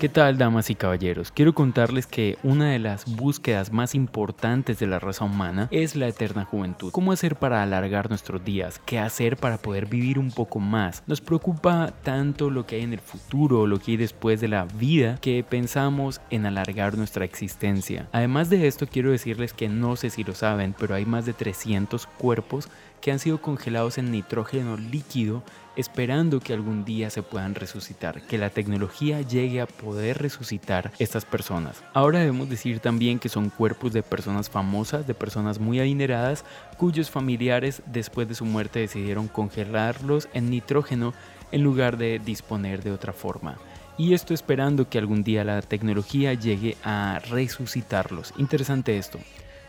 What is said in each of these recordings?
¿Qué tal, damas y caballeros? Quiero contarles que una de las búsquedas más importantes de la raza humana es la eterna juventud. ¿Cómo hacer para alargar nuestros días? ¿Qué hacer para poder vivir un poco más? Nos preocupa tanto lo que hay en el futuro, lo que hay después de la vida, que pensamos en alargar nuestra existencia. Además de esto, quiero decirles que no sé si lo saben, pero hay más de 300 cuerpos que han sido congelados en nitrógeno líquido esperando que algún día se puedan resucitar, que la tecnología llegue a poder resucitar estas personas. Ahora debemos decir también que son cuerpos de personas famosas, de personas muy adineradas, cuyos familiares después de su muerte decidieron congelarlos en nitrógeno en lugar de disponer de otra forma. Y esto esperando que algún día la tecnología llegue a resucitarlos. Interesante esto.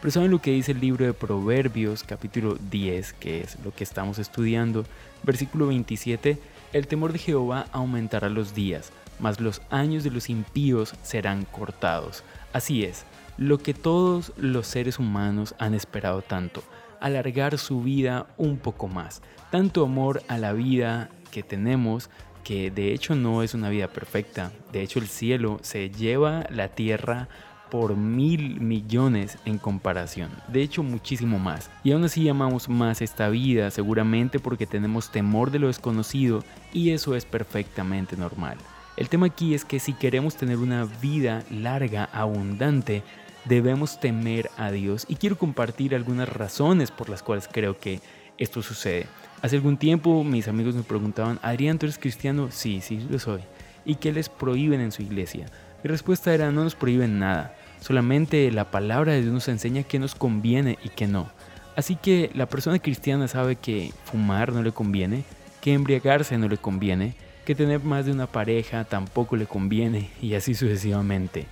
Pero ¿saben lo que dice el libro de Proverbios capítulo 10, que es lo que estamos estudiando? Versículo 27, el temor de Jehová aumentará los días, mas los años de los impíos serán cortados. Así es, lo que todos los seres humanos han esperado tanto, alargar su vida un poco más. Tanto amor a la vida que tenemos, que de hecho no es una vida perfecta. De hecho el cielo se lleva la tierra por mil millones en comparación, de hecho muchísimo más. Y aún así amamos más esta vida, seguramente porque tenemos temor de lo desconocido y eso es perfectamente normal. El tema aquí es que si queremos tener una vida larga, abundante, debemos temer a Dios y quiero compartir algunas razones por las cuales creo que esto sucede. Hace algún tiempo mis amigos me preguntaban, Adrián, ¿tú eres cristiano? Sí, sí, lo soy. ¿Y qué les prohíben en su iglesia? Mi respuesta era no nos prohíben nada, solamente la palabra de Dios nos enseña qué nos conviene y qué no. Así que la persona cristiana sabe que fumar no le conviene, que embriagarse no le conviene, que tener más de una pareja tampoco le conviene y así sucesivamente.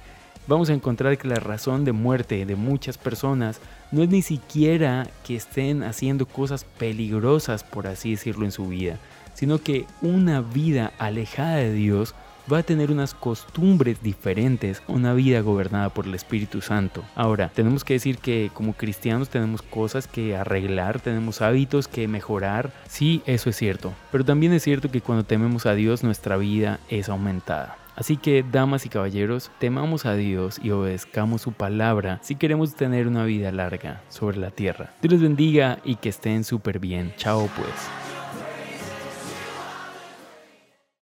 Vamos a encontrar que la razón de muerte de muchas personas no es ni siquiera que estén haciendo cosas peligrosas, por así decirlo, en su vida, sino que una vida alejada de Dios va a tener unas costumbres diferentes, una vida gobernada por el Espíritu Santo. Ahora, tenemos que decir que como cristianos tenemos cosas que arreglar, tenemos hábitos que mejorar, sí, eso es cierto, pero también es cierto que cuando tememos a Dios nuestra vida es aumentada. Así que, damas y caballeros, temamos a Dios y obedezcamos su palabra si queremos tener una vida larga sobre la tierra. Dios les bendiga y que estén súper bien. Chao pues.